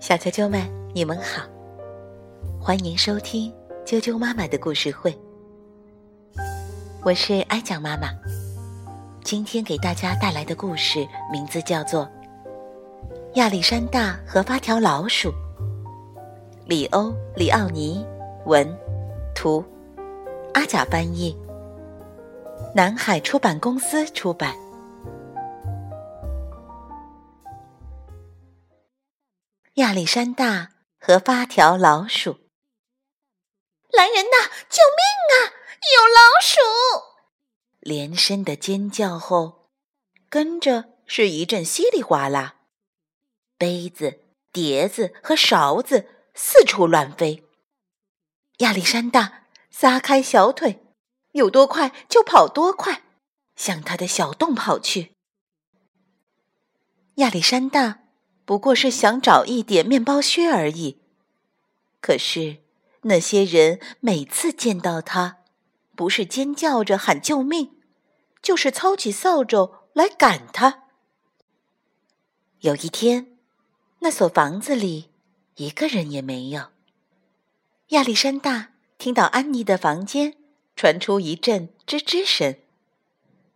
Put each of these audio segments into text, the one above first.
小啾啾们，你们好，欢迎收听啾啾妈妈的故事会。我是哀讲妈妈，今天给大家带来的故事名字叫做《亚历山大和八条老鼠》。里欧·里奥尼文，图，阿甲翻译，南海出版公司出版。亚历山大和八条老鼠。来人呐！救命啊！有老鼠！连声的尖叫后，跟着是一阵稀里哗啦，杯子、碟子和勺子四处乱飞。亚历山大撒开小腿，有多快就跑多快，向他的小洞跑去。亚历山大。不过是想找一点面包屑而已。可是那些人每次见到他，不是尖叫着喊救命，就是操起扫帚来赶他。有一天，那所房子里一个人也没有。亚历山大听到安妮的房间传出一阵吱吱声，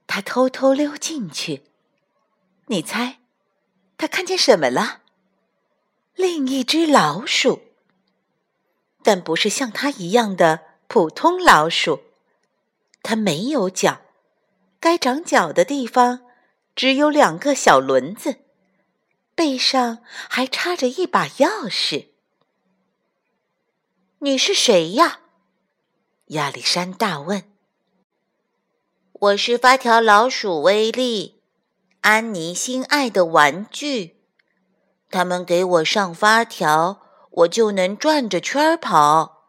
他偷偷溜进去。你猜？他看见什么了？另一只老鼠，但不是像他一样的普通老鼠。它没有脚，该长脚的地方只有两个小轮子，背上还插着一把钥匙。你是谁呀？亚历山大问。我是发条老鼠威利。安妮心爱的玩具，他们给我上发条，我就能转着圈儿跑。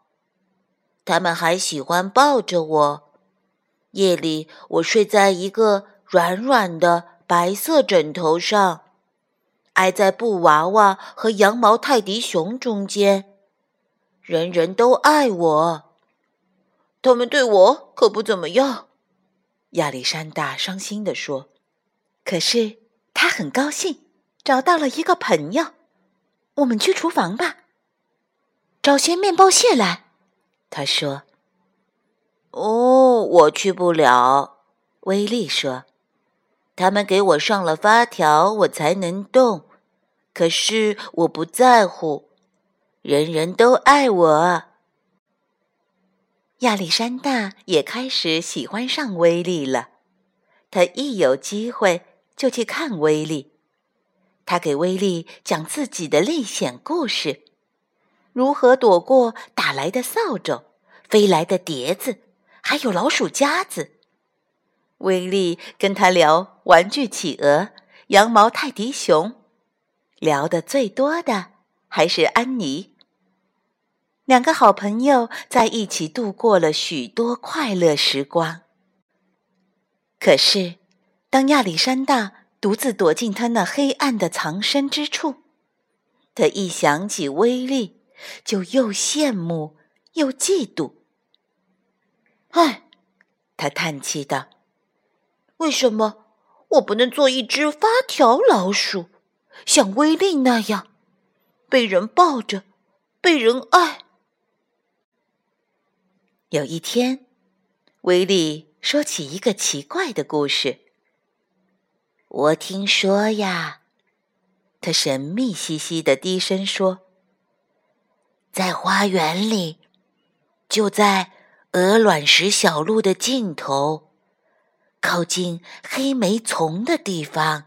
他们还喜欢抱着我，夜里我睡在一个软软的白色枕头上，挨在布娃娃和羊毛泰迪熊中间。人人都爱我，他们对我可不怎么样。亚历山大伤心地说。可是他很高兴，找到了一个朋友。我们去厨房吧，找些面包屑来。他说：“哦，我去不了。”威利说：“他们给我上了发条，我才能动。可是我不在乎，人人都爱我。”亚历山大也开始喜欢上威利了。他一有机会。就去看威利，他给威利讲自己的历险故事，如何躲过打来的扫帚、飞来的碟子，还有老鼠夹子。威利跟他聊玩具企鹅、羊毛泰迪熊，聊的最多的还是安妮。两个好朋友在一起度过了许多快乐时光。可是。当亚历山大独自躲进他那黑暗的藏身之处，他一想起威力，就又羡慕又嫉妒。唉，他叹气道：“为什么我不能做一只发条老鼠，像威力那样，被人抱着，被人爱？”有一天，威力说起一个奇怪的故事。我听说呀，他神秘兮兮的低声说：“在花园里，就在鹅卵石小路的尽头，靠近黑莓丛的地方，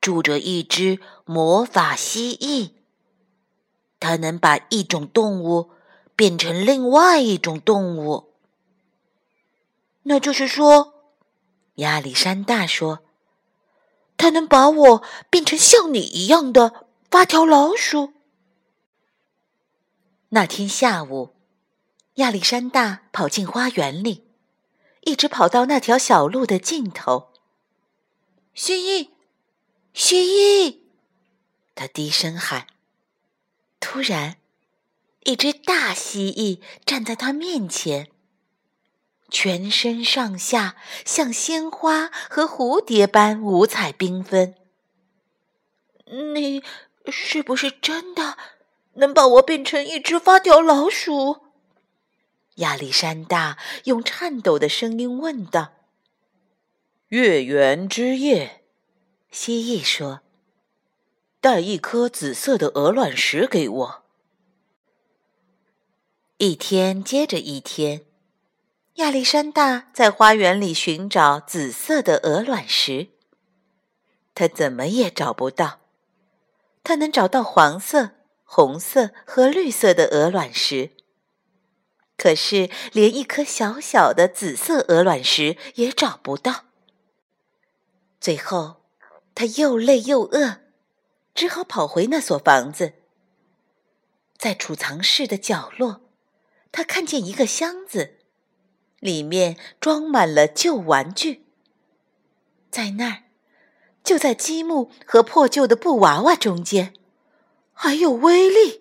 住着一只魔法蜥蜴。它能把一种动物变成另外一种动物。那就是说，亚历山大说。”他能把我变成像你一样的发条老鼠。那天下午，亚历山大跑进花园里，一直跑到那条小路的尽头。蜥蜴，蜥蜴！他低声喊。突然，一只大蜥蜴站在他面前。全身上下像鲜花和蝴蝶般五彩缤纷。你是不是真的能把我变成一只发条老鼠？亚历山大用颤抖的声音问道。月圆之夜，蜥蜴说：“带一颗紫色的鹅卵石给我。”一天接着一天，亚历山大在花园里寻找紫色的鹅卵石。他怎么也找不到。他能找到黄色、红色和绿色的鹅卵石，可是连一颗小小的紫色鹅卵石也找不到。最后，他又累又饿，只好跑回那所房子。在储藏室的角落，他看见一个箱子，里面装满了旧玩具。在那儿。就在积木和破旧的布娃娃中间，还有威力。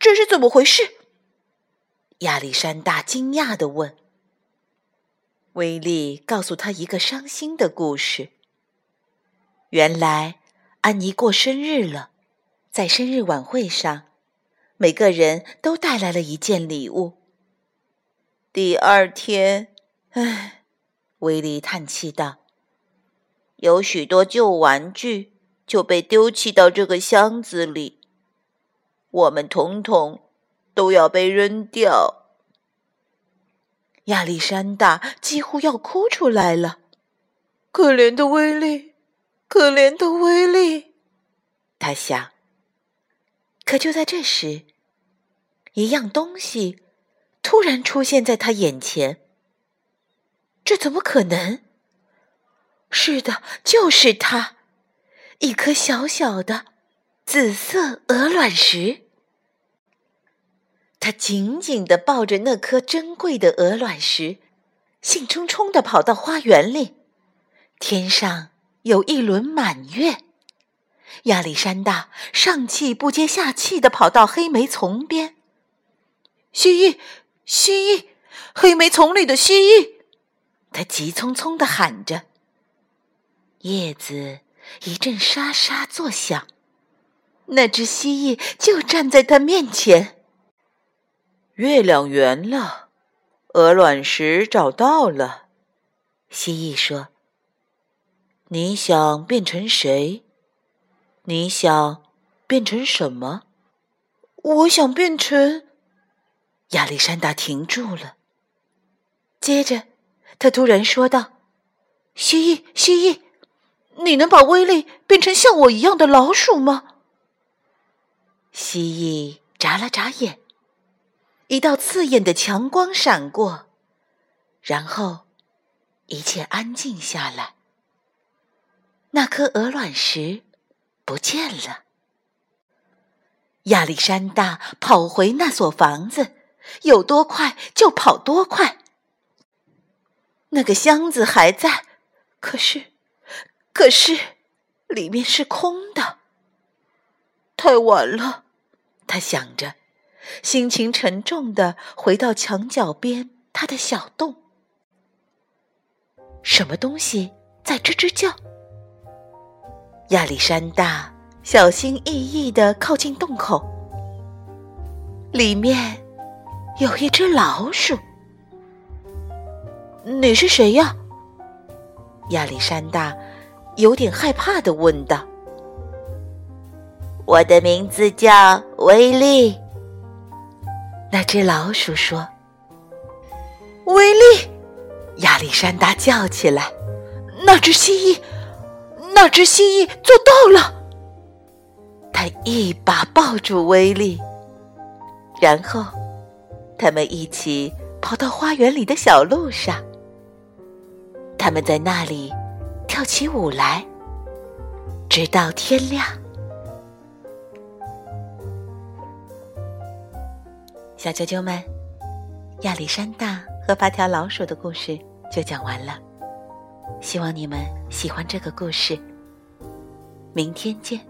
这是怎么回事？亚历山大惊讶地问。威利告诉他一个伤心的故事。原来，安妮过生日了，在生日晚会上，每个人都带来了一件礼物。第二天，唉，威利叹气道。有许多旧玩具就被丢弃到这个箱子里，我们统统都要被扔掉。亚历山大几乎要哭出来了，可怜的威利，可怜的威利，他想。可就在这时，一样东西突然出现在他眼前，这怎么可能？是的，就是它，一颗小小的紫色鹅卵石。他紧紧地抱着那颗珍贵的鹅卵石，兴冲冲地跑到花园里。天上有一轮满月。亚历山大上气不接下气地跑到黑莓丛边。蜥蜴，蜥蜴，黑莓丛里的蜥蜴！他急匆匆地喊着。叶子一阵沙沙作响，那只蜥蜴就站在他面前。月亮圆了，鹅卵石找到了。蜥蜴说：“你想变成谁？你想变成什么？”我想变成……亚历山大停住了。接着，他突然说道：“蜥蜴，蜥蜴。”你能把威力变成像我一样的老鼠吗？蜥蜴眨了眨眼，一道刺眼的强光闪过，然后一切安静下来。那颗鹅卵石不见了。亚历山大跑回那所房子，有多快就跑多快。那个箱子还在，可是。可是，里面是空的。太晚了，他想着，心情沉重的回到墙角边他的小洞。什么东西在吱吱叫？亚历山大小心翼翼的靠近洞口，里面有一只老鼠。你是谁呀？亚历山大。有点害怕的问道：“我的名字叫威利。”那只老鼠说：“威利！”亚历山大叫起来：“那只蜥蜴，那只蜥蜴做到了！”他一把抱住威力，然后他们一起跑到花园里的小路上。他们在那里。跳起舞来，直到天亮。小啾啾们，亚历山大和八条老鼠的故事就讲完了。希望你们喜欢这个故事。明天见。